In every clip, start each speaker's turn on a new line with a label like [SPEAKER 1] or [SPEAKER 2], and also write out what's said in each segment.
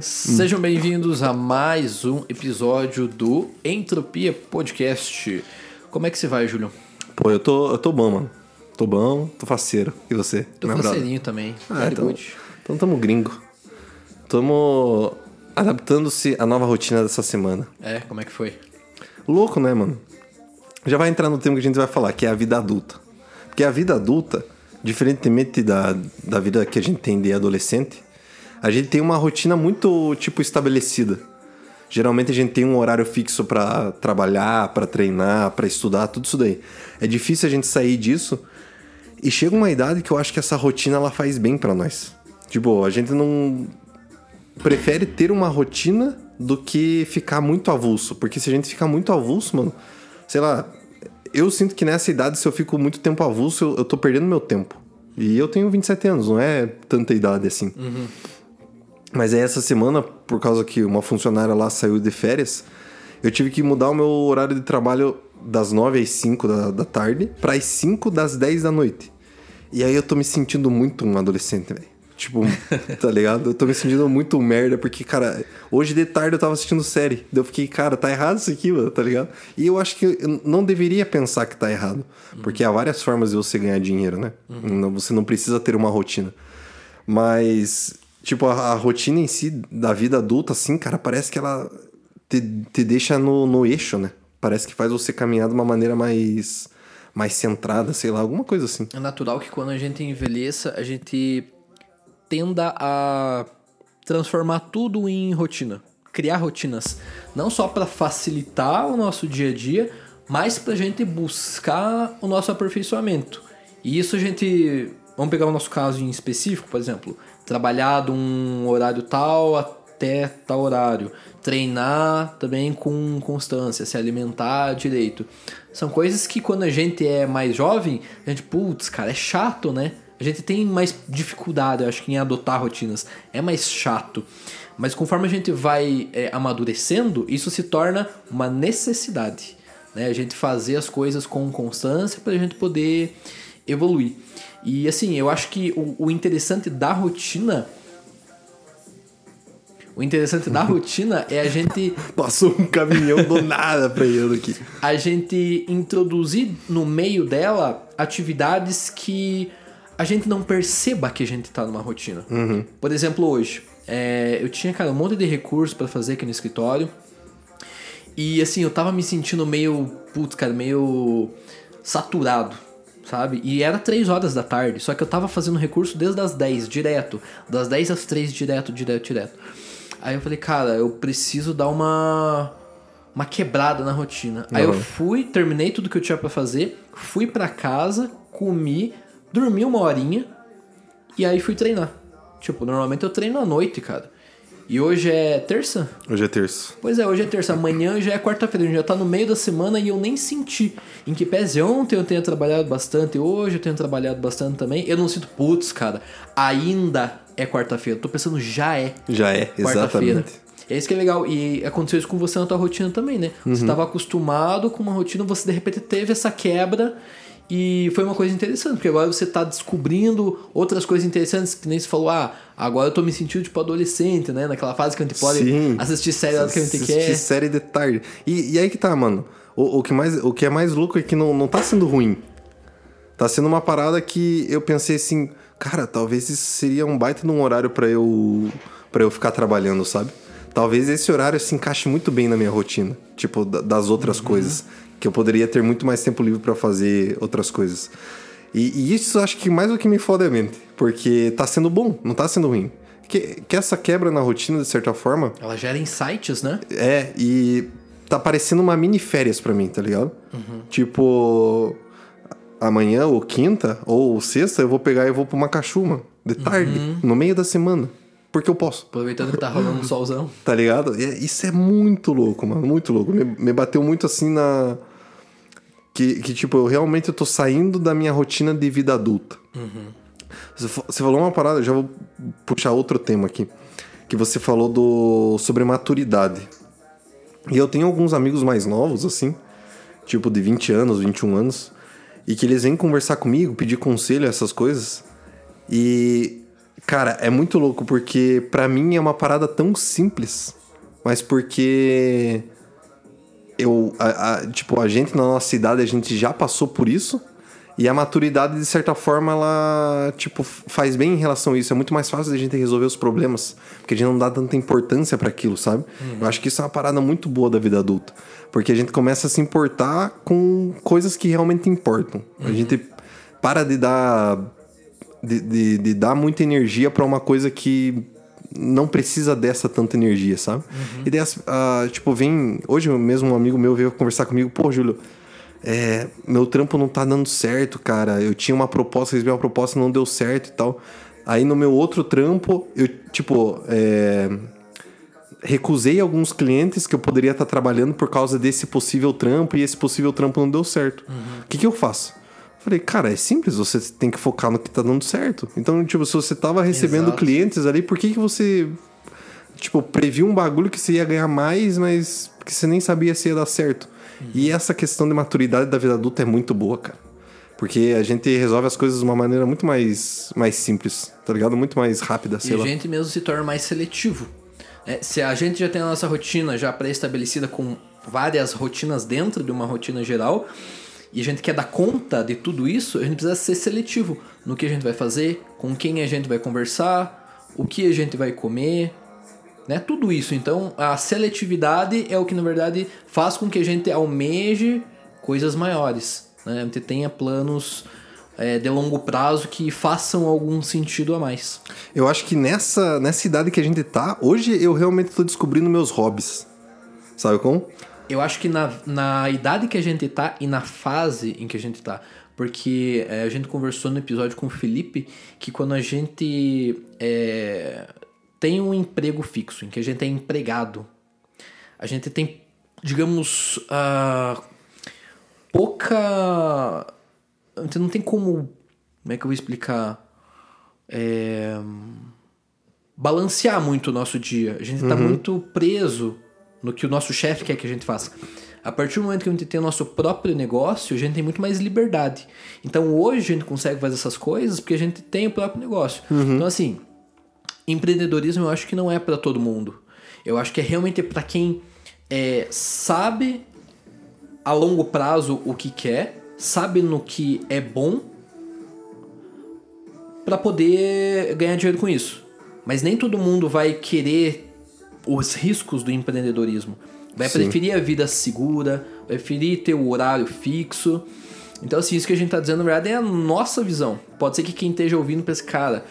[SPEAKER 1] Sejam bem-vindos a mais um episódio do Entropia Podcast. Como é que você vai, Júlio?
[SPEAKER 2] Pô, eu tô, eu tô bom, mano. Tô bom, tô faceiro. E você?
[SPEAKER 1] Tô
[SPEAKER 2] brother?
[SPEAKER 1] faceirinho também.
[SPEAKER 2] Ah, então, então tamo gringo. Tamo adaptando-se à nova rotina dessa semana.
[SPEAKER 1] É, como é que foi?
[SPEAKER 2] Louco, né, mano? Já vai entrar no tema que a gente vai falar, que é a vida adulta. Porque a vida adulta, diferentemente da, da vida que a gente tem de adolescente, a gente tem uma rotina muito, tipo, estabelecida. Geralmente a gente tem um horário fixo pra trabalhar, pra treinar, pra estudar, tudo isso daí. É difícil a gente sair disso e chega uma idade que eu acho que essa rotina ela faz bem pra nós. Tipo, a gente não prefere ter uma rotina do que ficar muito avulso. Porque se a gente ficar muito avulso, mano, sei lá, eu sinto que nessa idade, se eu fico muito tempo avulso, eu, eu tô perdendo meu tempo. E eu tenho 27 anos, não é tanta idade assim. Mas aí essa semana, por causa que uma funcionária lá saiu de férias, eu tive que mudar o meu horário de trabalho das 9 às 5 da, da tarde para as 5 das 10 da noite. E aí eu tô me sentindo muito um adolescente, velho. Tipo, tá ligado? Eu tô me sentindo muito merda, porque, cara, hoje de tarde eu tava assistindo série. Daí eu fiquei, cara, tá errado isso aqui, mano, tá ligado? E eu acho que eu não deveria pensar que tá errado. Porque há várias formas de você ganhar dinheiro, né? Não- Você não precisa ter uma rotina. Mas, tipo, a, a rotina em si da vida adulta, assim, cara, parece que ela te, te deixa no, no eixo, né? Parece que faz você caminhar de uma maneira mais, mais centrada, sei lá, alguma coisa assim.
[SPEAKER 1] É natural que quando a gente envelheça, a gente tenda a transformar tudo em rotina. Criar rotinas. Não só para facilitar o nosso dia a dia, mas pra gente buscar o nosso aperfeiçoamento. E isso a gente. Vamos pegar o nosso caso em específico, por exemplo. Trabalhar de um horário tal até tal horário. Treinar também com constância, se alimentar direito. São coisas que quando a gente é mais jovem, a gente, putz, cara, é chato, né? A gente tem mais dificuldade, eu acho que em adotar rotinas. É mais chato. Mas conforme a gente vai é, amadurecendo, isso se torna uma necessidade. Né? A gente fazer as coisas com constância para a gente poder evoluir. E assim, eu acho que o, o interessante da rotina. O interessante da rotina é a gente
[SPEAKER 2] Passou um caminhão do nada pra eu aqui.
[SPEAKER 1] a gente introduzir no meio dela atividades que a gente não perceba que a gente tá numa rotina. Por exemplo, hoje, é, eu tinha, cara, um monte de recursos pra fazer aqui no escritório. E assim, eu tava me sentindo meio, putz, cara, meio saturado, sabe? E era 3 horas da tarde, só que eu tava fazendo recurso desde as 10, direto. Das 10 às 3, direto, direto, direto. Aí eu falei, cara, eu preciso dar uma uma quebrada na rotina. Aí eu
[SPEAKER 2] Uhum.
[SPEAKER 1] fui, terminei tudo que eu tinha pra fazer, fui pra casa, comi, dormi uma horinha e aí fui treinar. Tipo, normalmente eu treino à noite, cara. E hoje é terça?
[SPEAKER 2] Hoje é terço.
[SPEAKER 1] Pois é, hoje é terça, amanhã já é quarta-feira, a gente já tá no meio da semana e eu nem senti. Em que pese ontem eu tenha trabalhado bastante, hoje eu tenho trabalhado bastante também, eu não sinto, putz, cara, ainda é quarta-feira. Tô pensando, já é
[SPEAKER 2] Já é,
[SPEAKER 1] quarta-feira.
[SPEAKER 2] exatamente.
[SPEAKER 1] É isso que é legal. E aconteceu isso com você na tua rotina também, né? Você
[SPEAKER 2] Uhum.
[SPEAKER 1] estava acostumado com uma rotina, você de repente teve essa quebra e foi uma coisa interessante, porque agora você tá descobrindo outras coisas interessantes, que nem você falou, ah, agora eu tô me sentindo tipo adolescente, né? Naquela fase que a gente pode
[SPEAKER 2] Sim.
[SPEAKER 1] assistir série que a gente
[SPEAKER 2] Assistir
[SPEAKER 1] quer.
[SPEAKER 2] série de tarde. E, e aí que tá, mano. O, o que mais, o que é mais louco é que não, não tá sendo ruim. Tá sendo uma parada que eu pensei assim, cara, talvez isso seria um baita num horário pra eu para eu ficar trabalhando, sabe? Talvez esse horário se encaixe muito bem na minha rotina, tipo da- das outras
[SPEAKER 1] Uhum.
[SPEAKER 2] coisas, que eu poderia ter muito mais tempo livre pra fazer outras coisas. E, e isso acho que mais do que me foda é a mente, porque tá sendo bom, não tá sendo ruim. Que, que essa quebra na rotina, de certa forma,
[SPEAKER 1] Ela gera insights, né?
[SPEAKER 2] é, e tá parecendo uma mini férias pra mim, tá ligado? Tipo, amanhã ou quinta ou sexta eu vou pegar e vou pra uma cachuma de tarde, no meio da semana. Porque eu posso,
[SPEAKER 1] Aproveitando que tá rolando um solzão.
[SPEAKER 2] tá ligado? É- isso é muito louco, mano, muito louco. Me, me bateu muito assim na. Que, que, tipo, eu realmente tô saindo da minha rotina de vida adulta. Fa- você falou uma parada, já vou puxar outro tema aqui. Que você falou do sobre maturidade. E eu tenho alguns amigos mais novos, assim, tipo de 20 anos, 21 anos, e que eles vêm conversar comigo, pedir conselho, essas coisas. E, cara, é muito louco porque para mim é uma parada tão simples, mas porque eu, a, a, tipo, a gente na nossa cidade, a gente já passou por isso. E a maturidade, de certa forma, ela, tipo, faz bem em relação a isso. É muito mais fácil a gente resolver os problemas, porque a gente não dá tanta importância para aquilo, sabe? Uhum. Eu acho que isso é uma parada muito boa da vida adulta. Porque a gente começa a se importar com coisas que realmente importam. Uhum. A gente para de dar de, de, de dar muita energia para uma coisa que não precisa dessa tanta energia, sabe? Uhum. E daí, uh, tipo, vem. Hoje mesmo um amigo meu veio conversar comigo, pô, Júlio, é, meu trampo não tá dando certo, cara. Eu tinha uma proposta, recebi uma proposta, não deu certo e tal. Aí no meu outro trampo, eu, tipo, é, recusei alguns clientes que eu poderia estar trabalhando por causa desse possível trampo e esse possível trampo não deu certo. Uhum. O uhum. que, que eu faço? Falei, cara, é simples, você tem que focar no que tá dando certo. Então, tipo, se você tava recebendo Exato. clientes ali, por que, que você, tipo, previu um bagulho que você ia ganhar mais, mas que você nem sabia se ia dar certo? Uhum. E essa questão de maturidade da vida adulta é muito boa, cara. Porque a gente resolve as coisas de uma maneira muito mais, mais simples, tá ligado? Muito mais rápida,
[SPEAKER 1] sei e lá. a gente mesmo se torna mais seletivo. É, se a gente já tem a nossa rotina já pré-estabelecida com várias rotinas dentro de uma rotina geral, e a gente quer dar conta de tudo isso, a gente precisa ser seletivo no que a gente vai fazer, com quem a gente vai conversar, o que a gente vai comer, né? Tudo isso. Então, a seletividade é o que na verdade faz com que a gente almeje coisas maiores, né? A gente tenha planos é, de longo prazo que façam algum sentido a mais.
[SPEAKER 2] Eu acho que nessa, nessa idade que a gente tá, hoje eu realmente estou descobrindo meus hobbies. Sabe como?
[SPEAKER 1] Eu acho que na, na idade que a gente tá e na fase em que a gente tá. Porque é, a gente conversou no episódio com o Felipe que quando a gente é, tem um emprego fixo, em que a gente é empregado, a gente tem, digamos, uh, pouca. A gente não tem como. Como é que eu vou explicar? É, balancear muito o nosso dia. A gente está uhum. muito preso no que o nosso chefe quer que a gente faça. A partir do momento que a gente tem o nosso próprio negócio, a gente tem muito mais liberdade. Então hoje a gente consegue fazer essas coisas porque a gente tem o próprio negócio. Uhum. Então assim, empreendedorismo eu acho que não é para todo mundo. Eu acho que é realmente para quem é, sabe a longo prazo o que quer, sabe no que é bom para poder ganhar dinheiro com isso. Mas nem todo mundo vai querer os riscos do empreendedorismo. Vai Sim. preferir a vida segura, vai preferir ter o horário fixo. Então, assim, isso que a gente tá dizendo, na verdade, é a nossa visão. Pode ser que quem esteja ouvindo pense, cara,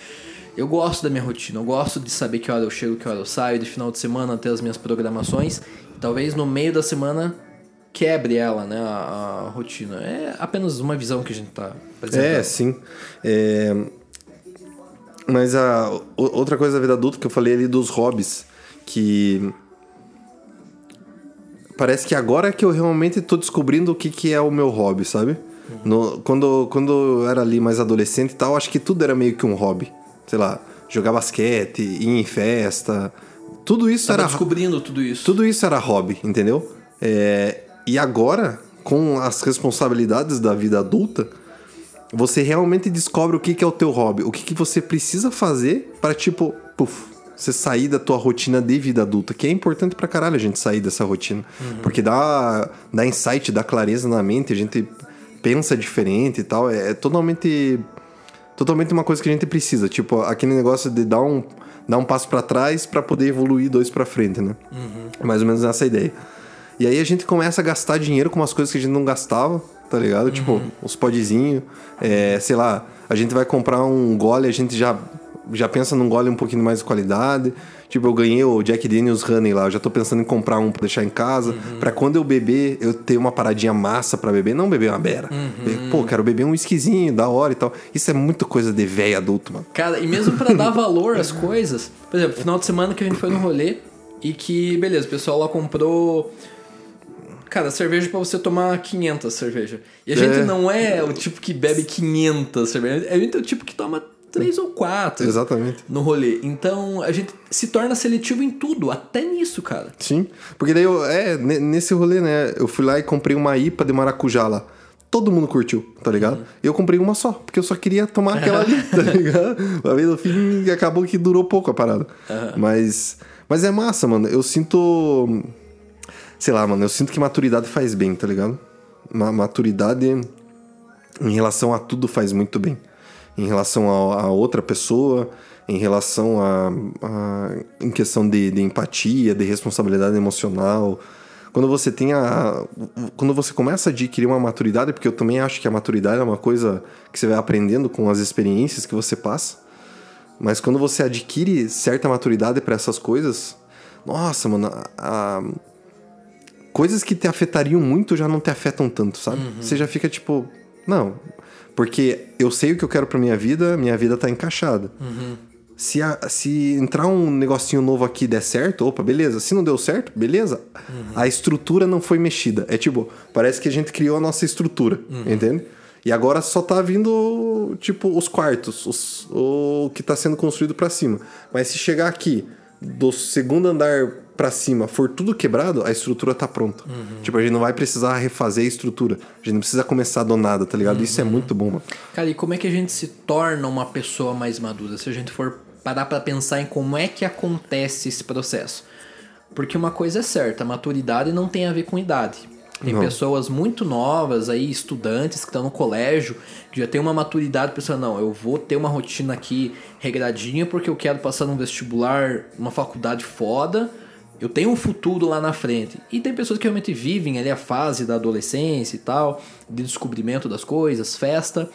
[SPEAKER 1] eu gosto da minha rotina, eu gosto de saber que hora eu chego, que hora eu saio, de final de semana ter as minhas programações. Talvez no meio da semana quebre ela, né, a, a rotina. É apenas uma visão que a gente tá
[SPEAKER 2] apresentando. É, sim. É... Mas a outra coisa da vida adulta que eu falei ali dos hobbies que parece que agora é que eu realmente tô descobrindo o que, que é o meu hobby, sabe? No, quando, quando eu era ali mais adolescente e tal, acho que tudo era meio que um hobby. Sei lá, jogar basquete, ir em festa. Tudo isso
[SPEAKER 1] Tava
[SPEAKER 2] era.
[SPEAKER 1] descobrindo tudo isso.
[SPEAKER 2] Tudo isso era hobby, entendeu? É, e agora, com as responsabilidades da vida adulta, você realmente descobre o que, que é o teu hobby. O que, que você precisa fazer para, tipo, puf, você sair da tua rotina de vida adulta, que é importante pra caralho a gente sair dessa rotina. Uhum. Porque dá, dá insight, dá clareza na mente, a gente pensa diferente e tal. É, é totalmente. Totalmente uma coisa que a gente precisa. Tipo, aquele negócio de dar um, dar um passo para trás para poder evoluir dois para frente, né? Uhum. Mais ou menos essa ideia. E aí a gente começa a gastar dinheiro com umas coisas que a gente não gastava, tá ligado? Tipo, uhum. Tipo, os podzinhos. É, sei lá, a gente vai comprar um gole, a gente já já pensa num gole um pouquinho mais de qualidade. Tipo, eu ganhei o Jack Daniels Honey lá, eu já tô pensando em comprar um pra deixar em casa, uhum. para quando eu beber, eu ter uma paradinha massa para beber, não beber uma beira. Uhum. Pô, quero beber um esquisinho da hora e tal. Isso é muito coisa de velho adulto, mano.
[SPEAKER 1] Cara, e mesmo para dar valor às coisas, por exemplo, final de semana que a gente foi no rolê e que, beleza, o pessoal lá comprou Cara, cerveja para você tomar 500 cerveja. E a é. gente não é o tipo que bebe 500 cerveja. É o tipo que toma três ou quatro
[SPEAKER 2] Exatamente.
[SPEAKER 1] no rolê. Então a gente se torna seletivo em tudo, até nisso, cara.
[SPEAKER 2] Sim. Porque daí eu, é, ne- nesse rolê, né? Eu fui lá e comprei uma IPA de maracujá lá. Todo mundo curtiu, tá ligado? Eu comprei uma só, porque eu só queria tomar aquela ali, tá ligado? Mas no fim acabou que durou pouco a parada. Mas, mas é massa, mano. Eu sinto. Sei lá, mano. Eu sinto que maturidade faz bem, tá ligado? Ma maturidade em relação a tudo faz muito bem. Em relação a, a outra pessoa, em relação a, a- em questão de, de empatia, de responsabilidade emocional. Quando você tem a. Quando você começa a adquirir uma maturidade, porque eu também acho que a maturidade é uma coisa que você vai aprendendo com as experiências que você passa. Mas quando você adquire certa maturidade para essas coisas, nossa, mano, a- a, coisas que te afetariam muito já não te afetam tanto, sabe? Você já fica tipo, não, porque eu sei o que eu quero pra minha vida, minha vida tá encaixada. Se, a- se entrar um negocinho novo aqui der certo, opa, beleza. Se não deu certo, beleza. A estrutura não foi mexida. É tipo, parece que a gente criou a nossa estrutura, entende? E agora só tá vindo, tipo, os quartos, os- o que tá sendo construído pra cima. Mas se chegar aqui, do segundo andar pra cima, for tudo quebrado, a estrutura tá pronta. Tipo, a gente não vai precisar refazer a estrutura. A gente não precisa começar do nada, tá ligado? Isso é muito bom, mano.
[SPEAKER 1] Cara, e como é que a gente se torna uma pessoa mais madura? Se a gente for parar pra pensar em como é que acontece esse processo. Porque uma coisa é certa, a maturidade não tem a ver com idade. Tem
[SPEAKER 2] Não.
[SPEAKER 1] pessoas muito novas aí, estudantes que estão no colégio, que já tem uma maturidade pensando, não, eu vou ter uma rotina aqui regradinha porque eu quero passar num vestibular, uma faculdade foda, eu tenho um futuro lá na frente. E tem pessoas que realmente vivem ali a fase da adolescência e tal, de descobrimento das coisas, festa.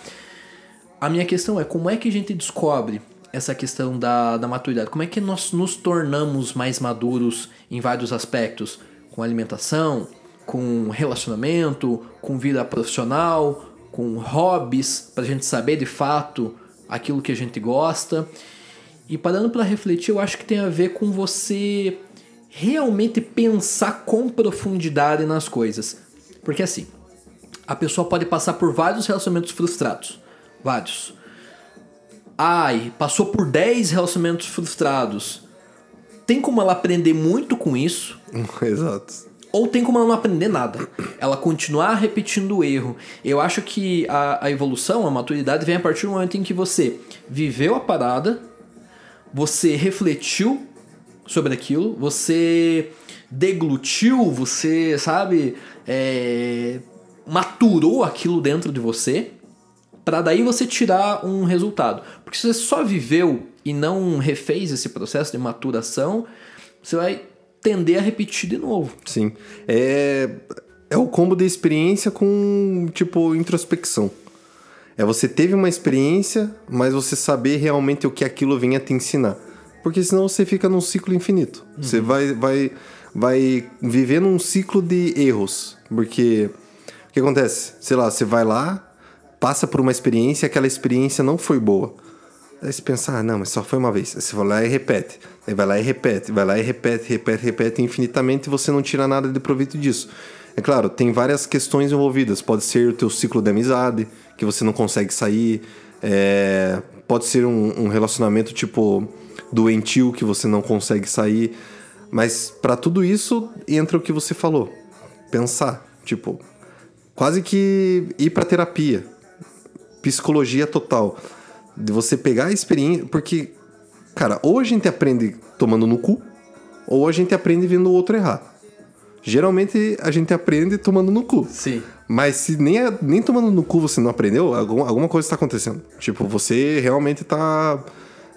[SPEAKER 1] A minha questão é como é que a gente descobre essa questão da, da maturidade? Como é que nós nos tornamos mais maduros em vários aspectos? Com alimentação, com relacionamento, com vida profissional, com hobbies, pra gente saber de fato aquilo que a gente gosta. E parando para refletir, eu acho que tem a ver com você realmente pensar com profundidade nas coisas. Porque assim, a pessoa pode passar por vários relacionamentos frustrados. Vários. Ai, passou por 10 relacionamentos frustrados. Tem como ela aprender muito com isso,
[SPEAKER 2] Exato.
[SPEAKER 1] ou tem como ela não aprender nada. Ela continuar repetindo o erro. Eu acho que a, a evolução, a maturidade, vem a partir do momento em que você viveu a parada, você refletiu sobre aquilo, você deglutiu, você, sabe, é, maturou aquilo dentro de você, para daí você tirar um resultado. Porque se você só viveu e não refez esse processo de maturação, você vai tender a repetir de novo.
[SPEAKER 2] Sim. É, é o combo de experiência com, tipo, introspecção. É você teve uma experiência, mas você saber realmente o que aquilo vem a te ensinar. Porque senão você fica num ciclo infinito. Você vai, vai, vai viver num ciclo de erros. Porque o que acontece? Sei lá, você vai lá, passa por uma experiência, aquela experiência não foi boa. Aí você pensa, ah, não, mas só foi uma vez. Aí você vai lá e repete. Aí vai lá e repete, vai lá e repete, repete, repete infinitamente e você não tira nada de proveito disso. É claro, tem várias questões envolvidas. Pode ser o teu ciclo de amizade, que você não consegue sair. É, Pode ser um, um relacionamento, tipo, doentio, que você não consegue sair. Mas para tudo isso entra o que você falou. Pensar. Tipo, quase que ir pra terapia psicologia total. De você pegar a experiência. Porque, cara, ou a gente aprende tomando no cu, ou a gente aprende vendo o outro errar. Geralmente a gente aprende tomando no cu.
[SPEAKER 1] Sim.
[SPEAKER 2] Mas se nem, a- nem tomando no cu você não aprendeu, algum, alguma coisa está acontecendo. Tipo, você realmente tá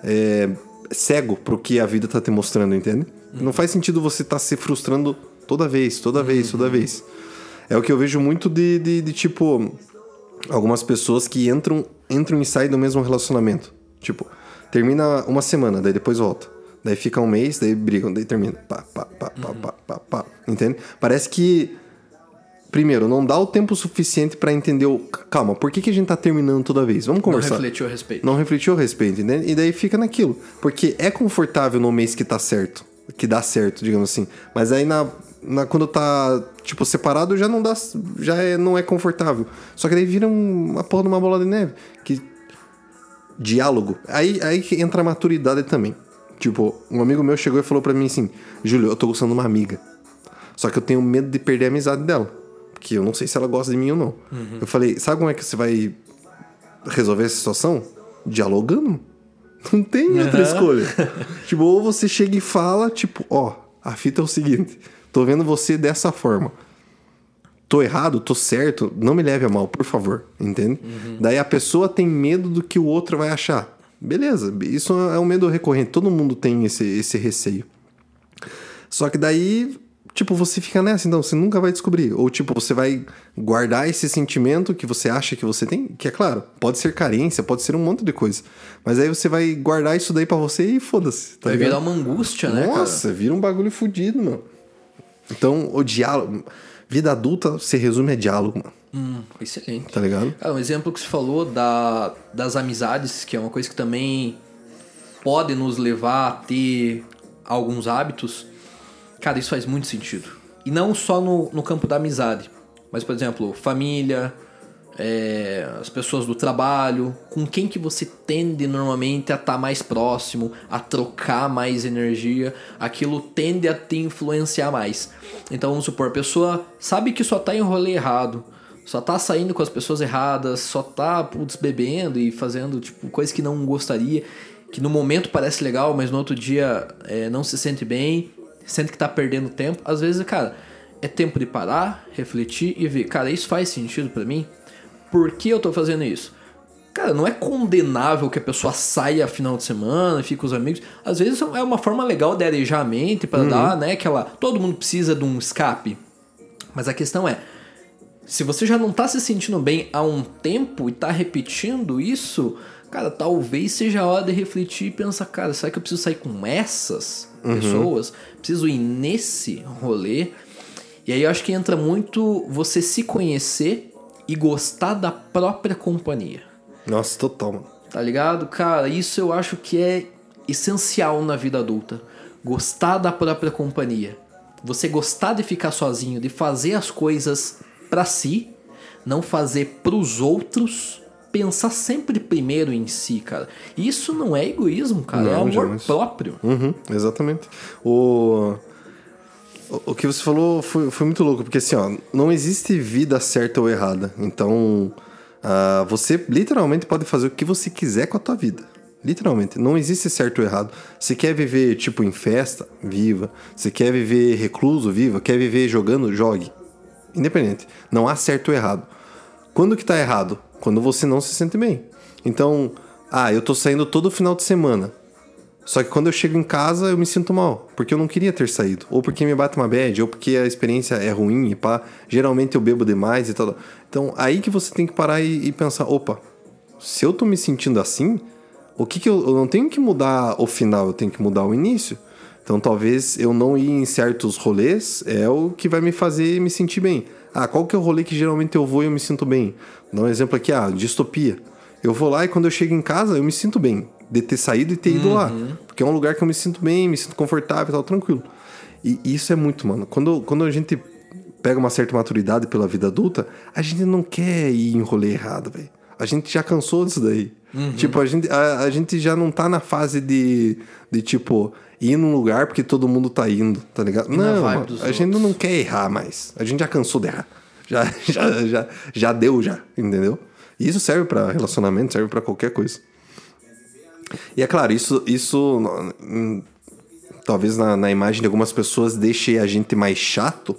[SPEAKER 2] é, cego pro que a vida tá te mostrando, entende? Não faz sentido você estar se frustrando toda vez, toda vez, toda vez. É o que eu vejo muito de, de, de, tipo, algumas pessoas que entram, entram e saem do mesmo relacionamento. Tipo, termina uma semana, daí depois volta. Daí fica um mês, daí brigam, daí termina. Pá, pá, pá, pá, pá, pá, pá. Entende? Parece que Primeiro, não dá o tempo suficiente pra entender o. Calma, por que, que a gente tá terminando toda vez? Vamos
[SPEAKER 1] Não
[SPEAKER 2] conversar.
[SPEAKER 1] refletiu a respeito.
[SPEAKER 2] Não refletiu a respeito, entende? E daí fica naquilo. Porque é confortável no mês que tá certo. Que dá certo, digamos assim. Mas aí na, na- quando tá, tipo, separado, já não dá. Já é, não é confortável. Só que daí vira um- uma porra de uma bola de neve. Que diálogo, aí, aí que entra a maturidade também. Tipo, um amigo meu chegou e falou pra mim assim: Júlio, eu tô gostando de uma amiga. Só que eu tenho medo de perder a amizade dela. Porque eu não sei se ela gosta de mim ou não. Eu falei: sabe como é que você vai resolver essa situação? Dialogando. Não tem outra escolha. tipo, ou você chega e fala, tipo, ó, a fita é o seguinte: tô vendo você dessa forma tô errado, tô certo, não me leve a mal, por favor, entende? Daí a pessoa tem medo do que o outro vai achar. Beleza, isso é um medo recorrente, todo mundo tem esse, esse receio. Só que daí, tipo, você fica nessa, então você nunca vai descobrir. Ou, tipo, você vai guardar esse sentimento que você acha que você tem, que é claro, pode ser carência, pode ser um monte de coisa. Mas aí você vai guardar isso daí pra você e foda-se. Tá
[SPEAKER 1] Vai
[SPEAKER 2] ligado?
[SPEAKER 1] virar uma angústia, né, cara?
[SPEAKER 2] Nossa, vira um bagulho fudido, mano. Então, o diálogo. Vida adulta se resume a diálogo, mano.
[SPEAKER 1] Hum, excelente.
[SPEAKER 2] Tá ligado?
[SPEAKER 1] Cara, um exemplo que você falou da, das amizades, que é uma coisa que também pode nos levar a ter alguns hábitos. Cara, isso faz muito sentido. E não só no, no campo da amizade, mas, por exemplo, família, é, as pessoas do trabalho, com quem que você tende normalmente a estar mais próximo, a trocar mais energia, aquilo tende a te influenciar mais. Então vamos supor, a pessoa sabe que só tá em rolê errado, só tá saindo com as pessoas erradas, só tá putz, bebendo e fazendo tipo coisa que não gostaria, que no momento parece legal, mas no outro dia é, não se sente bem, sente que tá perdendo tempo. Às vezes, cara, é tempo de parar, refletir e ver, cara, isso faz sentido pra mim? Por que eu tô fazendo isso? Cara, não é condenável que a pessoa saia final de semana, fique com os amigos. Às vezes é uma forma legal de arejar a mente para dar, né, aquela, todo mundo precisa de um escape. Mas a questão é, se você já não tá se sentindo bem há um tempo e tá repetindo isso, cara, talvez seja a hora de refletir e pensar, cara, será que eu preciso sair com essas pessoas? Preciso ir nesse rolê? E aí eu acho que entra muito você se conhecer e gostar da própria companhia.
[SPEAKER 2] Nossa, total, mano.
[SPEAKER 1] Tá ligado? Cara, isso eu acho que é essencial na vida adulta. Gostar da própria companhia. Você gostar de ficar sozinho, de fazer as coisas pra si, não fazer pros outros, pensar sempre primeiro em si, cara. Isso não é egoísmo, cara, é
[SPEAKER 2] Não,
[SPEAKER 1] amor
[SPEAKER 2] jamais.
[SPEAKER 1] próprio.
[SPEAKER 2] Uhum, exatamente. O, o- que você falou foi, foi muito louco, porque assim, ó, não existe vida certa ou errada. Então, ah, você literalmente pode fazer o que você quiser com a tua vida. Literalmente, não existe certo ou errado. Você quer viver, tipo, em festa? Viva. Você quer viver recluso? Viva. Quer viver jogando? Jogue. Independente. Não há certo ou errado. Quando que tá errado? Quando você não se sente bem. Então, ah, eu tô saindo todo final de semana. Só que quando eu chego em casa, eu me sinto mal. Porque eu não queria ter saído. Ou porque me bate uma bad, ou porque a experiência é ruim e pá. Geralmente eu bebo demais e tal. Então, aí que você tem que parar e, e pensar: opa, se eu tô me sentindo assim, o que que eu, eu não tenho que mudar o final, eu tenho que mudar o início. Então, talvez eu não ir em certos rolês é o que vai me fazer me sentir bem. Ah, qual que é o rolê que geralmente eu vou e eu me sinto bem? Dá um exemplo aqui, ah, distopia. Eu vou lá e quando eu chego em casa, eu me sinto bem de ter saído e ter ido lá. Porque é um lugar que eu me sinto bem, me sinto confortável e tal, tranquilo. E isso é muito, mano. Quando, quando a gente pega uma certa maturidade pela vida adulta, a gente não quer ir em rolê errado, velho. A gente já cansou disso daí. Tipo, a gente, a, a gente já não tá na fase de, de, tipo, ir num lugar porque todo mundo tá indo, tá ligado?
[SPEAKER 1] na
[SPEAKER 2] não, a gente
[SPEAKER 1] outros.
[SPEAKER 2] não quer errar mais. A gente já cansou de errar. Já, já, já, já deu, já, entendeu? E isso serve pra relacionamento, serve pra qualquer coisa. E é claro, isso, isso hum, talvez na, na imagem de algumas pessoas deixe a gente mais chato,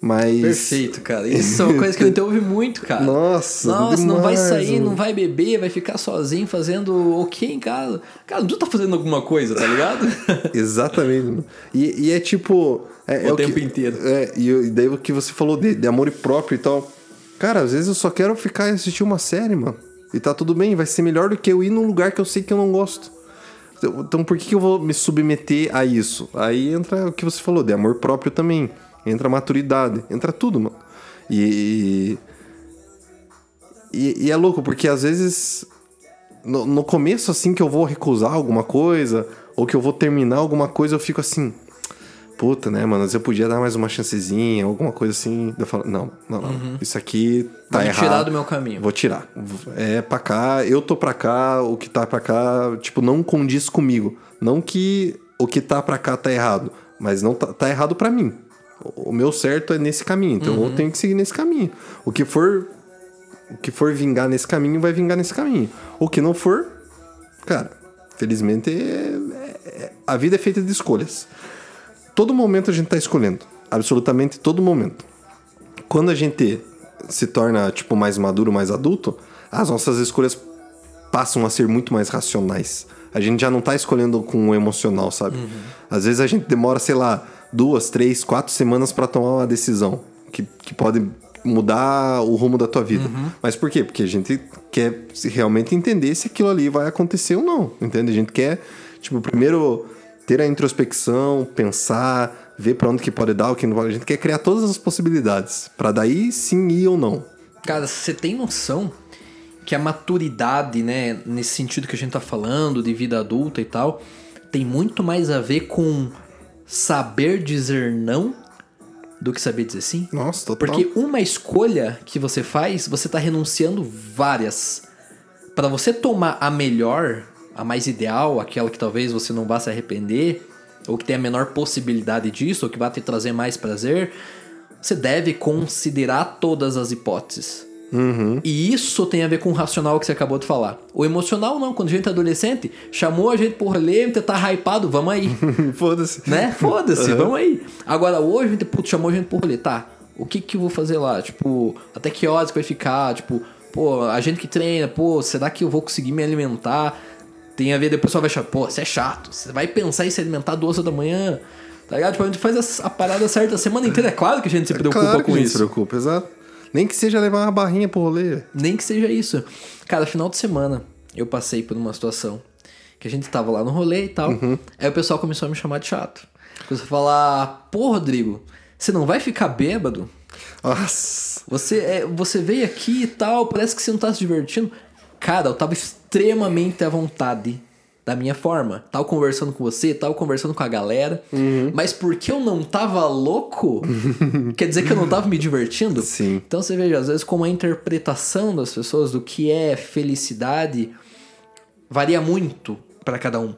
[SPEAKER 2] mas.
[SPEAKER 1] Perfeito, cara. Isso é uma coisa que a gente ouve muito, cara.
[SPEAKER 2] Nossa,
[SPEAKER 1] Nossa, não vai sair,
[SPEAKER 2] mano.
[SPEAKER 1] não vai beber, vai ficar sozinho fazendo o que em casa? Cara, tu tá fazendo alguma coisa, tá ligado?
[SPEAKER 2] Exatamente. mano. E, e é tipo. É, é
[SPEAKER 1] O tempo
[SPEAKER 2] que,
[SPEAKER 1] inteiro.
[SPEAKER 2] É, e eu- e daí o que você falou de, de amor próprio e tal. Cara, às vezes eu só quero ficar e assistir uma série, mano. E tá tudo bem, vai ser melhor do que eu ir num lugar que eu sei que eu não gosto. Então, então por que, que eu vou me submeter a isso? Aí entra o que você falou, de amor próprio também. Entra a maturidade, entra tudo, mano. E. E, e é louco, porque às vezes. No, no começo, assim, que eu vou recusar alguma coisa, ou que eu vou terminar alguma coisa, eu fico assim. puta, né, mano, eu podia dar mais uma chancezinha, alguma coisa assim. Eu falo, não, não, não. Isso aqui tá
[SPEAKER 1] Vou
[SPEAKER 2] errado.
[SPEAKER 1] tirar do meu caminho.
[SPEAKER 2] Vou tirar. É pra cá, eu tô pra cá, o que tá pra cá, tipo, não condiz comigo. Não que o que tá pra cá tá errado, mas não tá, tá errado pra mim. O meu certo é nesse caminho, então eu tenho que seguir nesse caminho. O que for o que for vingar nesse caminho vai vingar nesse caminho. O que não for, cara, felizmente é- é- a vida é feita de escolhas. Todo momento a gente tá escolhendo, absolutamente todo momento. Quando a gente se torna tipo mais maduro, mais adulto, as nossas escolhas passam a ser muito mais racionais. A gente já não tá escolhendo com o emocional, sabe? Às vezes a gente demora, sei lá, duas, três, quatro semanas pra tomar uma decisão que, que pode mudar o rumo da tua vida. Mas por quê? Porque a gente quer realmente entender se aquilo ali vai acontecer ou não, entende? A gente quer, tipo, primeiro ter a introspecção, pensar, ver pra onde que pode dar, o que não pode. A gente quer criar todas as possibilidades Pra daí sim ir ou não.
[SPEAKER 1] Cara, você tem noção que a maturidade, né, nesse sentido que a gente tá falando, de vida adulta e tal, tem muito mais a ver com saber dizer não do que saber dizer sim?
[SPEAKER 2] Nossa, total.
[SPEAKER 1] Porque uma escolha que você faz, você tá renunciando várias. Pra você tomar a melhor, a mais ideal, aquela que talvez você não vá se arrepender, ou que tem a menor possibilidade disso, ou que vai te trazer mais prazer, você deve considerar todas as hipóteses. E isso tem a ver com o racional que você acabou de falar. O emocional não, quando a gente é adolescente, chamou a gente por rolê, você tá hypado, vamos aí.
[SPEAKER 2] Foda-se.
[SPEAKER 1] né? Foda-se, vamos aí. Agora, hoje, a gente putz, chamou a gente por rolê, tá? O que que eu vou fazer lá? Tipo, até que horas que vai ficar? Tipo, pô, a gente que treina, pô, será que eu vou conseguir me alimentar? Tem a ver, depois o pessoal vai achar, pô, você é chato, você vai pensar em se alimentar duas horas da manhã, tá ligado? Tipo, a gente faz a, a parada certa a semana inteira, é claro que a gente se preocupa
[SPEAKER 2] claro que
[SPEAKER 1] com
[SPEAKER 2] a gente
[SPEAKER 1] isso.
[SPEAKER 2] se preocupa, exato. Nem que seja levar uma barrinha pro rolê.
[SPEAKER 1] Nem que seja isso. Cara, final de semana eu passei por uma situação que a gente tava lá no rolê e tal. Aí o pessoal começou a me chamar de chato. Começou a falar: Pô, Rodrigo, você não vai ficar bêbado?
[SPEAKER 2] Nossa.
[SPEAKER 1] Você, é, você veio aqui e tal, parece que você não tá se divertindo. Cara, eu tava extremamente à vontade da minha forma. Tava conversando com você, tava conversando com a galera. Mas porque eu não tava louco, quer dizer que eu não tava me divertindo?
[SPEAKER 2] Sim.
[SPEAKER 1] Então você veja, às vezes, como a interpretação das pessoas do que é felicidade varia muito pra cada um.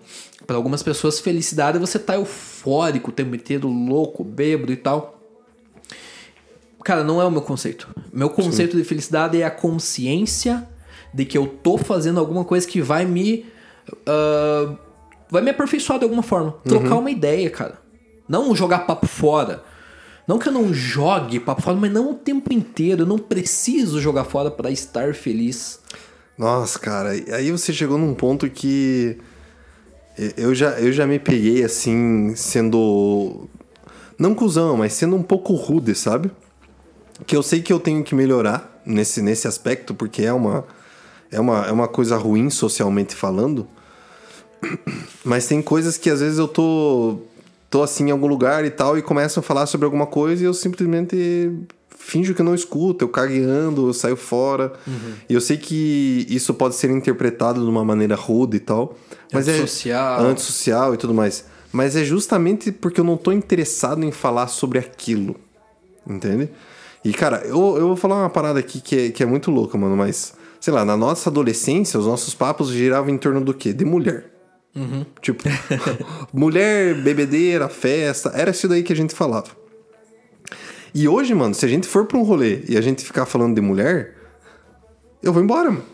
[SPEAKER 1] Para algumas pessoas, felicidade é você tá eufórico, o tempo inteiro louco, bêbado e tal. Cara, não é o meu conceito. Meu conceito de felicidade é a consciência de que eu tô fazendo alguma coisa que vai me. Ah, vai me aperfeiçoar de alguma forma. Trocar uma ideia, cara. Não jogar papo fora. Não que eu não jogue papo fora, mas não o tempo inteiro. Eu não preciso jogar fora para estar feliz.
[SPEAKER 2] Nossa, cara, aí você chegou num ponto que eu já, eu já me peguei assim, sendo. Não cuzão, mas sendo um pouco rude, sabe? Que eu sei que eu tenho que melhorar nesse, nesse aspecto, porque é uma, é, uma, é uma coisa ruim socialmente falando. Mas tem coisas que às vezes eu tô, tô assim em algum lugar e tal, e começam a falar sobre alguma coisa e eu simplesmente finjo que não escuto, eu cagueando, eu saio fora. E eu sei que isso pode ser interpretado de uma maneira rude e tal. Mas
[SPEAKER 1] Antissocial.
[SPEAKER 2] é antissocial e tudo mais. Mas é justamente porque eu não tô interessado em falar sobre aquilo. Entende? E, cara, eu, eu vou falar uma parada aqui que é, que é muito louca, mano, mas, sei lá, na nossa adolescência, os nossos papos giravam em torno do quê? De mulher. Tipo, mulher, bebedeira, festa, era isso daí que a gente falava. E hoje, mano, se a gente for pra um rolê e a gente ficar falando de mulher, eu vou embora, mano.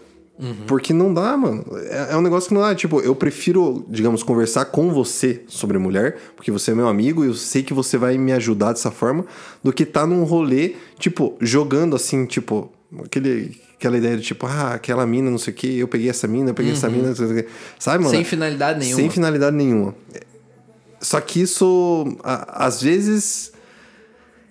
[SPEAKER 2] Porque não dá, mano. É, é um negócio que não dá. Tipo, eu prefiro, digamos, conversar com você sobre mulher, porque você é meu amigo e eu sei que você vai me ajudar dessa forma, do que tá num rolê, tipo, jogando assim, tipo, aquele, aquela ideia de tipo, ah, aquela mina, não sei o que, eu peguei essa mina, eu peguei essa mina, não sei o quê. sabe, mano?
[SPEAKER 1] Sem finalidade nenhuma.
[SPEAKER 2] Sem finalidade nenhuma. Só que isso, a- às vezes,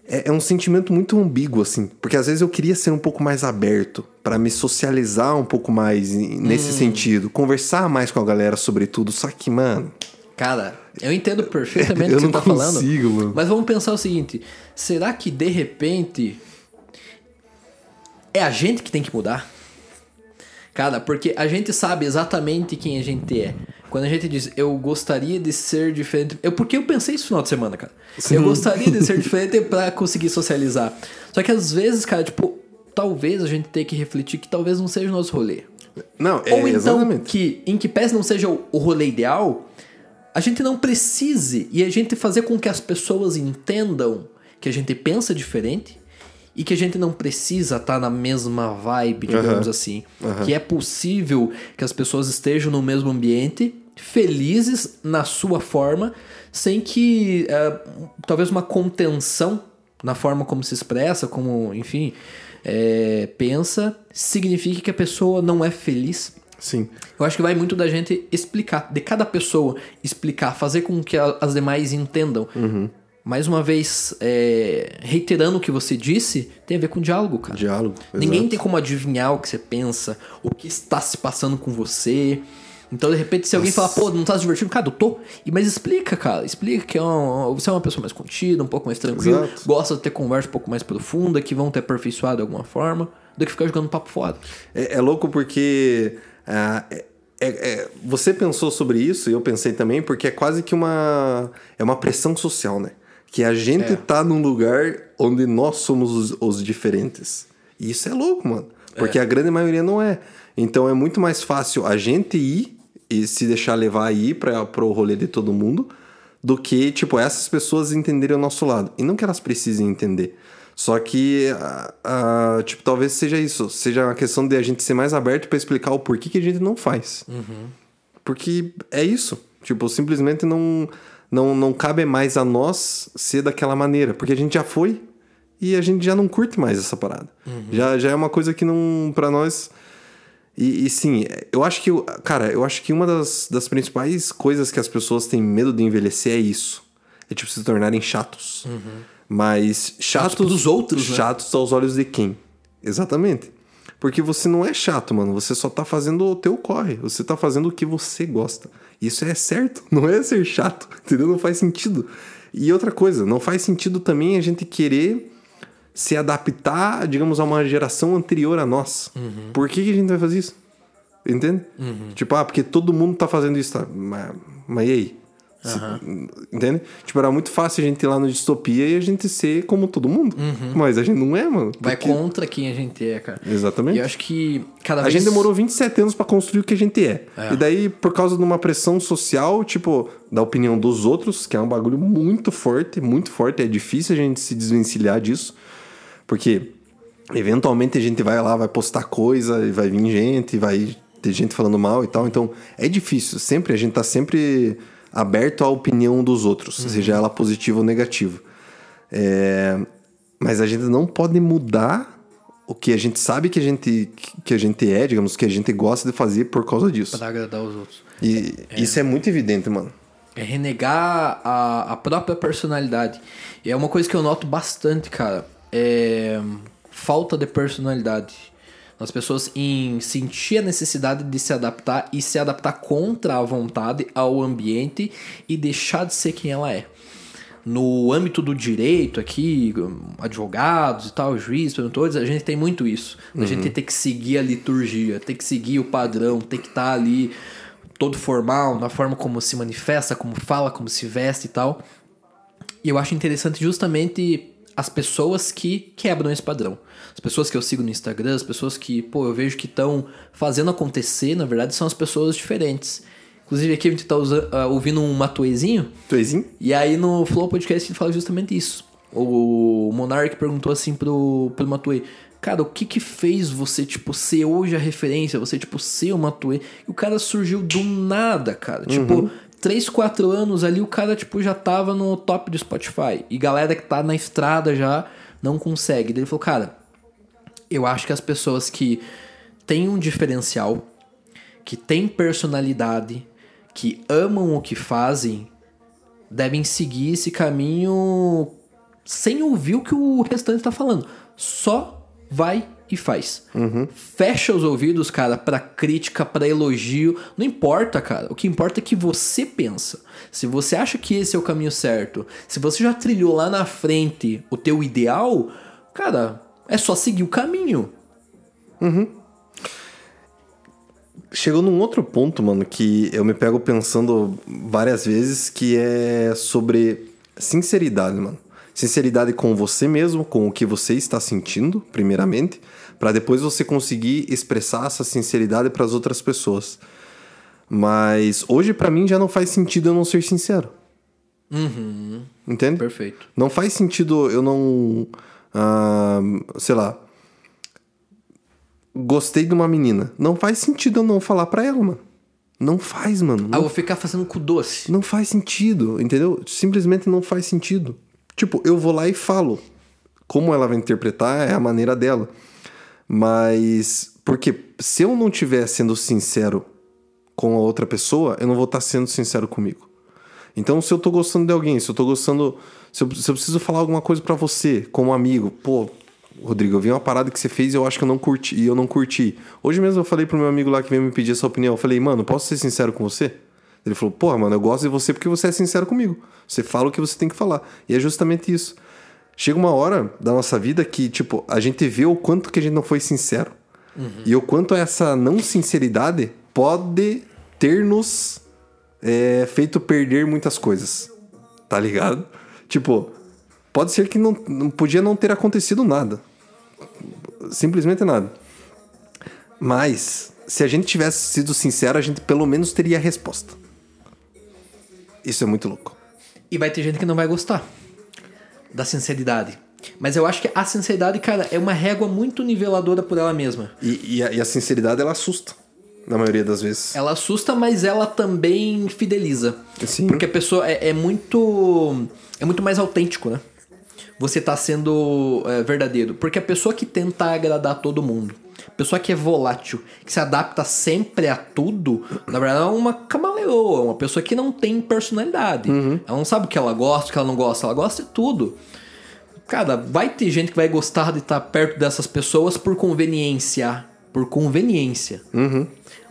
[SPEAKER 2] é, é um sentimento muito ambíguo, assim. Porque às vezes eu queria ser um pouco mais aberto, pra me socializar um pouco mais nesse
[SPEAKER 1] Hum.
[SPEAKER 2] sentido, conversar mais com a galera sobre tudo. Só que, mano,
[SPEAKER 1] Cara, eu entendo perfeitamente o que você tá falando.
[SPEAKER 2] consigo, mano.
[SPEAKER 1] Mas vamos pensar o seguinte: será que de repente é a gente que tem que mudar? Cara, porque a gente sabe exatamente quem a gente é. Quando a gente diz, eu gostaria de ser diferente. Eu, porque eu pensei isso no final de semana, cara. Eu gostaria de ser diferente pra conseguir socializar. Só que às vezes, cara, tipo, talvez a gente tenha que refletir que talvez não seja o nosso rolê.
[SPEAKER 2] Não, é,
[SPEAKER 1] Ou então
[SPEAKER 2] exatamente.
[SPEAKER 1] que, em que pese não seja o, o rolê ideal, a gente não precise e a gente fazer com que as pessoas entendam que a gente pensa diferente e que a gente não precisa estar na mesma vibe, digamos
[SPEAKER 2] Aham.
[SPEAKER 1] assim. Que é possível que as pessoas estejam no mesmo ambiente, felizes na sua forma, sem que eh, talvez uma contenção na forma como se expressa, como, enfim, eh, pensa, signifique que a pessoa não é feliz.
[SPEAKER 2] Sim.
[SPEAKER 1] Eu acho que vai muito da gente explicar, de cada pessoa explicar, fazer com que a- as demais entendam. Mais uma vez, é, reiterando o que você disse, tem a ver com diálogo, cara.
[SPEAKER 2] Diálogo.
[SPEAKER 1] Ninguém
[SPEAKER 2] exato.
[SPEAKER 1] tem como adivinhar o que você pensa, o que está se passando com você. Então, de repente, se alguém falar, pô, não tá se divertindo, cara, eu tô. E, mas explica, cara. Explica que é um- você é uma pessoa mais contida, um pouco mais tranquila,
[SPEAKER 2] Exato.
[SPEAKER 1] gosta de ter conversa um pouco mais profunda, que vão ter aperfeiçoado de alguma forma, do que ficar jogando papo fora.
[SPEAKER 2] É, é louco porque ah, é- é- é- você pensou sobre isso e eu pensei também porque é quase que uma é uma pressão social, né? Que a gente
[SPEAKER 1] É.
[SPEAKER 2] tá num lugar onde nós somos os, os diferentes. E isso é louco, mano. Porque a grande maioria não é. Então é muito mais fácil a gente ir e se deixar levar aí para pro rolê de todo mundo do que, tipo, essas pessoas entenderem o nosso lado. E não que elas precisem entender. Só que, ah, ah, tipo, talvez seja isso. Seja uma questão de a gente ser mais aberto para explicar o porquê que a gente não faz. Porque é isso. Tipo, simplesmente não, não, não cabe mais a nós ser daquela maneira. Porque a gente já foi e a gente já não curte mais essa parada. Já, já é uma coisa que não, para nós... E, e sim, eu acho que, cara, eu acho que uma das, das principais coisas que as pessoas têm medo de envelhecer é isso. É tipo se tornarem chatos. Mas chatos
[SPEAKER 1] dos outros, né?
[SPEAKER 2] Chatos aos olhos de quem? Exatamente. Porque você não é chato, mano. Você só tá fazendo o teu corre. Você tá fazendo o que você gosta. Isso é certo. Não é ser chato. Entendeu? Não faz sentido. E outra coisa, não faz sentido também a gente querer se adaptar, digamos, a uma geração anterior a nós. Por que, que a gente vai fazer isso? Entende? Tipo, ah, porque todo mundo tá fazendo isso, tá? Mas, mas e aí? Se- entende? Tipo, era muito fácil a gente ir lá no Distopia e a gente ser como todo mundo. Mas a gente não é, mano.
[SPEAKER 1] Vai
[SPEAKER 2] Porque-
[SPEAKER 1] contra quem a gente é, cara.
[SPEAKER 2] Exatamente.
[SPEAKER 1] E eu acho que cada
[SPEAKER 2] A
[SPEAKER 1] vez...
[SPEAKER 2] gente demorou 27 anos pra construir o que a gente é.
[SPEAKER 1] É.
[SPEAKER 2] E daí, por causa de uma pressão social, tipo, da opinião dos outros, que é um bagulho muito forte, muito forte, é difícil a gente se desvencilhar disso. Porque eventualmente a gente vai lá, vai postar coisa, e vai vir gente, vai ter gente falando mal e tal. Então, é difícil. Sempre, a gente tá sempre aberto à opinião dos outros, seja ela positiva ou negativa. É, Mas a gente não pode mudar o que a gente sabe que a gente, que a gente é, digamos, que a gente gosta de fazer por causa disso.
[SPEAKER 1] Pra agradar os outros.
[SPEAKER 2] E isso é muito evidente, mano.
[SPEAKER 1] É renegar a, a própria personalidade. E é uma coisa que eu noto bastante, cara. É falta de personalidade. As pessoas em sentir a necessidade de se adaptar e se adaptar contra a vontade ao ambiente e deixar de ser quem ela é. No âmbito do direito aqui, advogados e tal, juízes, promotores, a gente tem muito isso. A gente tem que seguir a liturgia, tem que seguir o padrão, tem que estar ali todo formal, na forma como se manifesta, como fala, como se veste e tal. E eu acho interessante justamente as pessoas que quebram esse padrão. As pessoas que eu sigo no Instagram, as pessoas que, pô, eu vejo que estão fazendo acontecer, na verdade, são as pessoas diferentes. Inclusive aqui a gente tá usa- ah, ouvindo um Matuezinho,
[SPEAKER 2] Tuezinho?
[SPEAKER 1] e aí no Flow Podcast ele fala justamente isso. O Monark perguntou assim pro, pro Matuê, cara, o que que fez você, tipo, ser hoje a referência, você, tipo, ser o Matuê? E o cara surgiu do nada, cara. Tipo, 3, 4 anos ali, o cara, tipo, já tava no top do Spotify. E galera que tá na estrada já não consegue. Daí ele falou, cara, eu acho que as pessoas que têm um diferencial, que têm personalidade, que amam o que fazem, devem seguir esse caminho sem ouvir o que o restante tá falando. Só vai e faz. Fecha os ouvidos, cara, pra crítica, pra elogio. Não importa, cara. O que importa é que você pensa. Se você acha que esse é o caminho certo, se você já trilhou lá na frente o teu ideal, cara, é só seguir o caminho.
[SPEAKER 2] chegou num outro ponto, mano, que eu me pego pensando várias vezes, que é sobre sinceridade, mano. Sinceridade com você mesmo, com o que você está sentindo, primeiramente, para depois você conseguir expressar essa sinceridade para as outras pessoas. Mas hoje para mim já não faz sentido eu não ser sincero.
[SPEAKER 1] Uhum.
[SPEAKER 2] Entende?
[SPEAKER 1] Perfeito.
[SPEAKER 2] Não faz sentido eu não. ah, sei lá. Gostei de uma menina. Não faz sentido eu não falar pra ela, mano. Não faz, mano.
[SPEAKER 1] Ah,
[SPEAKER 2] Não,
[SPEAKER 1] eu vou ficar fazendo com doce.
[SPEAKER 2] não faz sentido, entendeu? Simplesmente não faz sentido. Tipo, eu vou lá e falo. Como ela vai interpretar é a maneira dela. Mas. Porque se eu não estiver sendo sincero com a outra pessoa, eu não vou estar sendo sincero comigo. Então, se eu tô gostando de alguém, se eu tô gostando. Se eu, se eu preciso falar alguma coisa pra você, como amigo, pô, Rodrigo, eu vi uma parada que você fez e eu acho que eu não curti. E eu não curti. Hoje mesmo eu falei pro meu amigo lá que veio me pedir essa opinião. Eu falei, mano, posso ser sincero com você? Ele falou, porra, mano, eu gosto de você porque você é sincero comigo. Você fala o que você tem que falar. E é justamente isso. Chega uma hora da nossa vida que, tipo, a gente vê o quanto que a gente não foi sincero. E o quanto essa não sinceridade pode ter nos é, feito perder muitas coisas. Tá ligado? Tipo, pode ser que não, não podia não ter acontecido nada. Simplesmente nada. Mas, se a gente tivesse sido sincero, a gente pelo menos teria a resposta. Isso é muito louco.
[SPEAKER 1] E vai ter gente que não vai gostar da sinceridade. Mas eu acho que a sinceridade, cara, é uma régua muito niveladora por ela mesma.
[SPEAKER 2] E, e a, e a sinceridade, ela assusta. Na maioria das vezes.
[SPEAKER 1] Ela assusta, mas ela também fideliza.
[SPEAKER 2] Sim.
[SPEAKER 1] Porque a pessoa é, é muito. É muito mais autêntico, né? Você tá sendo é, verdadeiro. Porque a pessoa que tenta agradar todo mundo, pessoa que é volátil, que se adapta sempre a tudo, na verdade é uma camaleoa, uma pessoa que não tem personalidade. Ela não sabe o que ela gosta, o que ela não gosta, ela gosta de tudo. Cara, vai ter gente que vai gostar de estar perto dessas pessoas por conveniência. Por conveniência.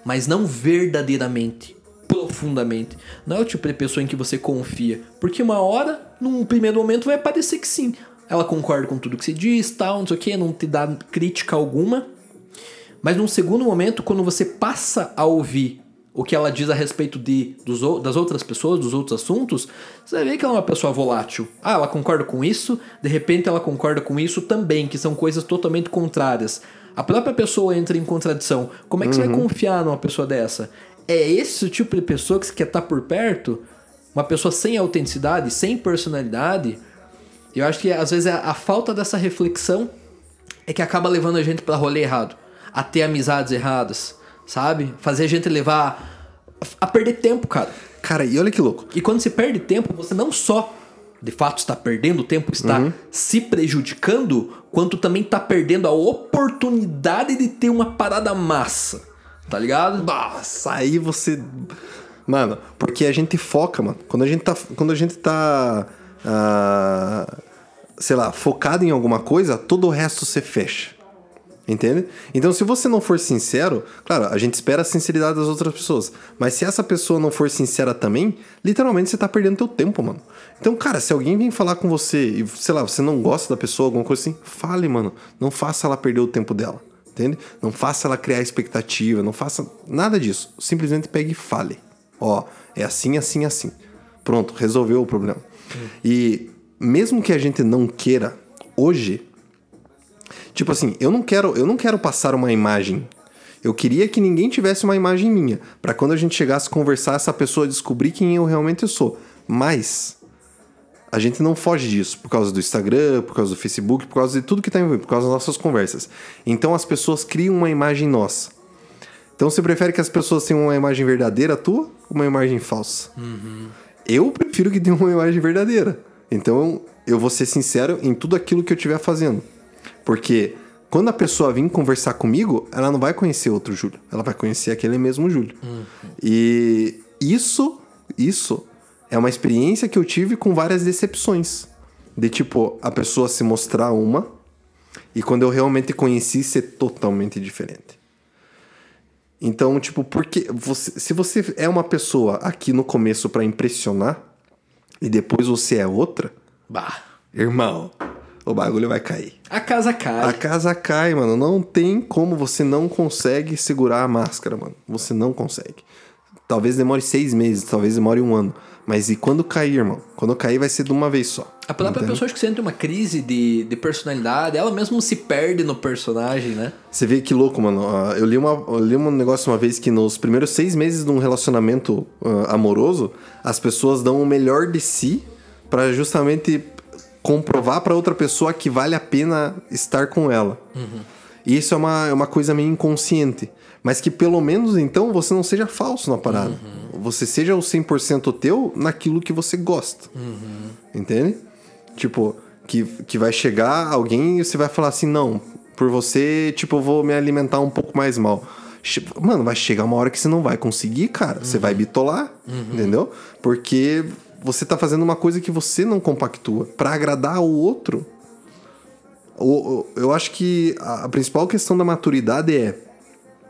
[SPEAKER 1] Mas não verdadeiramente. Profundamente. Não é o tipo de pessoa em que você confia. Porque uma hora, num primeiro momento, vai parecer que sim. Ela concorda com tudo que você diz, tal, não sei o que, não te dá crítica alguma. Mas num segundo momento, quando você passa a ouvir o que ela diz a respeito de, dos, das outras pessoas, dos outros assuntos, você vê que ela é uma pessoa volátil. Ah, ela concorda com isso, de repente ela concorda com isso também, que são coisas totalmente contrárias. A própria pessoa entra em contradição. Como é que você vai confiar numa pessoa dessa? É esse o tipo de pessoa que você quer estar por perto? Uma pessoa sem autenticidade, sem personalidade? Eu acho que às vezes a, a falta dessa reflexão é que acaba levando a gente pra rolê errado, a ter amizades erradas, sabe? Fazer a gente levar a perder tempo, cara.
[SPEAKER 2] Cara, e olha que louco.
[SPEAKER 1] E quando você perde tempo, você não só de fato está perdendo tempo, está se prejudicando, quanto também está perdendo a oportunidade de ter uma parada massa. Tá ligado?
[SPEAKER 2] Nossa, aí você. Mano, porque a gente foca, mano. Quando a gente tá. Quando a gente tá. ah, sei lá, focado em alguma coisa, todo o resto você fecha. Entende? Então, se você não for sincero, claro, a gente espera a sinceridade das outras pessoas. Mas se essa pessoa não for sincera também, literalmente você tá perdendo teu tempo, mano. Então, cara, se alguém vem falar com você e, sei lá, você não gosta da pessoa, alguma coisa assim, fale, mano. Não faça ela perder o tempo dela. Entende? Não faça ela criar expectativa, não faça nada disso. Simplesmente pegue e fale. Ó, é assim, assim, assim. Pronto, resolveu o problema. E mesmo que a gente não queira, hoje, Tipo assim, eu não quero, eu não quero passar uma imagem. Eu queria que ninguém tivesse uma imagem minha, Pra quando a gente chegasse a conversar, essa pessoa descobrir quem eu realmente sou. Mas a gente não foge disso por causa do Instagram, por causa do Facebook, por causa de tudo que tá envolvido, por causa das nossas conversas. Então as pessoas criam uma imagem nossa. Então você prefere que as pessoas tenham uma imagem verdadeira tua ou uma imagem falsa? Eu prefiro que tenha uma imagem verdadeira. Então eu vou ser sincero em tudo aquilo que eu estiver fazendo. Porque quando a pessoa vir conversar comigo, ela não vai conhecer outro Júlio. Ela vai conhecer aquele mesmo Júlio. E isso, isso é uma experiência que eu tive com várias decepções. De tipo, a pessoa se mostrar uma e quando eu realmente conheci ser totalmente diferente. Então, tipo, porque você, se você é uma pessoa aqui no começo pra impressionar e depois você é outra,
[SPEAKER 1] Bah.
[SPEAKER 2] irmão, o bagulho vai cair.
[SPEAKER 1] A casa cai.
[SPEAKER 2] A casa cai, mano. Não tem como você não consegue segurar a máscara, mano. Você não consegue. Talvez demore seis meses, talvez demore um ano. Mas e quando cair, irmão? Quando cair vai ser de uma vez só.
[SPEAKER 1] A própria
[SPEAKER 2] Entendeu?
[SPEAKER 1] pessoa que sente uma crise de, de personalidade, ela mesmo se perde no personagem, né?
[SPEAKER 2] Você vê que louco, mano. Ah, Eu li, uma, eu li um negócio uma vez que nos primeiros seis meses de um relacionamento ah, amoroso, as pessoas dão o melhor de si pra justamente comprovar pra outra pessoa que vale a pena estar com ela. E isso é uma, é uma coisa meio inconsciente. Mas que pelo menos então você não seja falso na parada. Você seja o 100% teu naquilo que você gosta. Entende? Tipo, que, que vai chegar alguém e você vai falar assim: não, por você, tipo, eu vou me alimentar um pouco mais mal. Mano, vai chegar uma hora que você não vai conseguir, cara. Você vai bitolar, entendeu? Porque você tá fazendo uma coisa que você não compactua. Pra agradar o outro. Eu acho que a a principal questão da maturidade é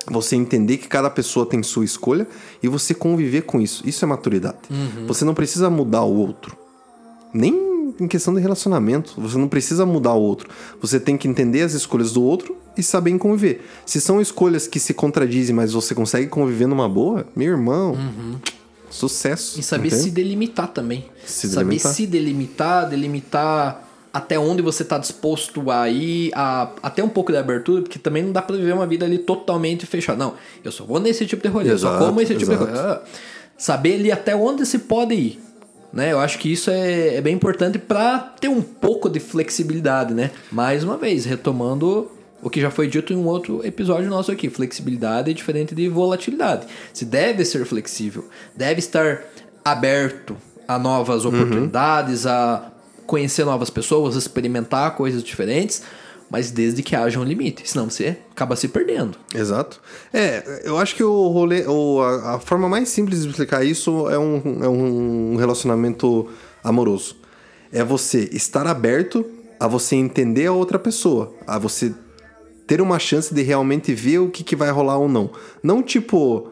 [SPEAKER 2] você entender que cada pessoa tem sua escolha e você conviver com isso. Isso é maturidade. Você não precisa mudar o outro. Nem em questão de relacionamento. Você não precisa mudar o outro. Você tem que entender as escolhas do outro e saber conviver. Se são escolhas que se contradizem, mas você consegue conviver numa boa, meu irmão, sucesso.
[SPEAKER 1] E saber
[SPEAKER 2] entende?
[SPEAKER 1] se delimitar também.
[SPEAKER 2] Se
[SPEAKER 1] saber
[SPEAKER 2] delimitar.
[SPEAKER 1] se delimitar, delimitar até onde você tá disposto a ir, a, até um pouco de abertura, porque também não dá pra viver uma vida ali totalmente fechada. Não, eu só vou nesse tipo de rolê, eu só como esse tipo
[SPEAKER 2] exato.
[SPEAKER 1] de rolê. Ah, Saber ali até onde se pode ir. Né? Eu acho que isso é, é bem importante pra ter um pouco de flexibilidade, né? Mais uma vez, retomando o que já foi dito em um outro episódio nosso aqui. Flexibilidade é diferente de volatilidade. Se deve ser flexível, deve estar aberto a novas oportunidades, a conhecer novas pessoas, experimentar coisas diferentes, mas desde que haja um limite. Senão você acaba se perdendo.
[SPEAKER 2] Exato. É, eu acho que o rolê. O, a, a forma mais simples de explicar isso é um, é um relacionamento amoroso. É você estar aberto a você entender a outra pessoa, a você ter uma chance de realmente ver o que, que vai rolar ou não. Não tipo,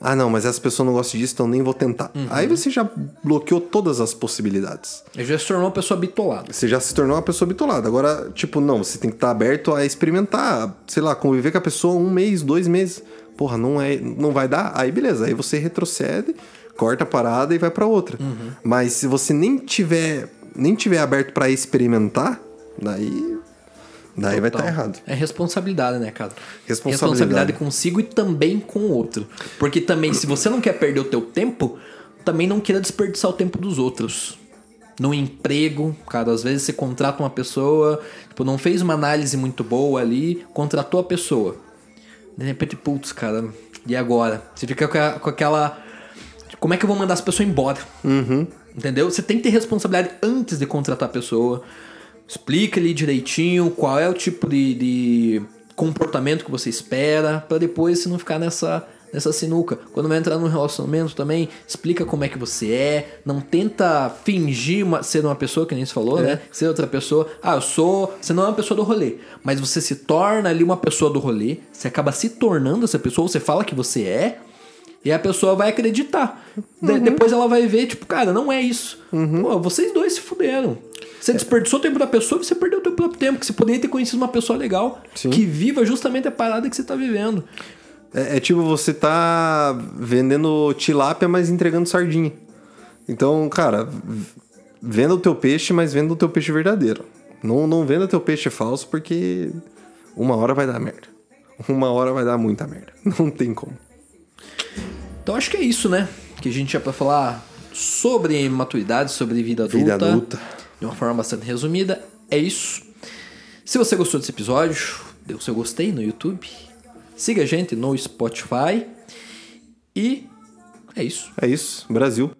[SPEAKER 2] ah não, mas essa pessoa não gosta disso, então nem vou tentar. Aí você já bloqueou todas as possibilidades.
[SPEAKER 1] Ele já se tornou uma pessoa bitolada.
[SPEAKER 2] Você já se tornou uma pessoa bitolada. Agora, tipo, não, você tem que estar aberto a experimentar, sei lá, conviver com a pessoa um mês, dois meses. Porra, não, é, não vai dar? Aí beleza, aí você retrocede, corta a parada e vai pra outra. Mas se você nem tiver, nem tiver aberto pra experimentar, daí. Daí vai estar
[SPEAKER 1] Total.
[SPEAKER 2] errado.
[SPEAKER 1] É responsabilidade, né, cara?
[SPEAKER 2] Responsabilidade.
[SPEAKER 1] consigo e também com o outro. Porque também, se você não quer perder o teu tempo, também não queira desperdiçar o tempo dos outros. No emprego, cara, às vezes você contrata uma pessoa, tipo, não fez uma análise muito boa ali, contratou a pessoa. De repente, putz, cara, e agora? Você fica com, a- com aquela. Como é que eu vou mandar essa pessoa embora? Entendeu? Você tem que ter responsabilidade antes de contratar a pessoa. Explica ali direitinho qual é o tipo de, de comportamento que você espera, pra depois você não ficar nessa, nessa sinuca. Quando vai entrar num relacionamento também, explica como é que você é. Não tenta fingir uma- ser uma pessoa, que nem você falou, né? Ser outra pessoa. Ah, eu sou. Você não é uma pessoa do rolê. Mas você se torna ali uma pessoa do rolê. Você acaba se tornando essa pessoa, você fala que você é. E a pessoa vai acreditar. De- depois ela vai ver, tipo, cara, não é isso. Pô, vocês dois se fuderam. Você desperdiçou o tempo da pessoa e você perdeu o teu próprio tempo. Que você poderia ter conhecido uma pessoa legal.
[SPEAKER 2] Sim.
[SPEAKER 1] Que viva justamente a parada que você tá vivendo.
[SPEAKER 2] É, é tipo você tá vendendo tilápia, mas entregando sardinha. Então, cara, venda o teu peixe, mas venda o teu peixe verdadeiro. Não, não venda teu peixe falso, porque uma hora vai dar merda. Uma hora vai dar muita merda. Não tem como.
[SPEAKER 1] Então acho que é isso, né? Que a gente tinha pra falar sobre maturidade, sobre vida adulta.
[SPEAKER 2] Vida adulta.
[SPEAKER 1] De uma forma bastante resumida. É isso. Se você gostou desse episódio, dê o seu gostei no YouTube. Siga a gente no Spotify. E é isso.
[SPEAKER 2] É isso. Brasil.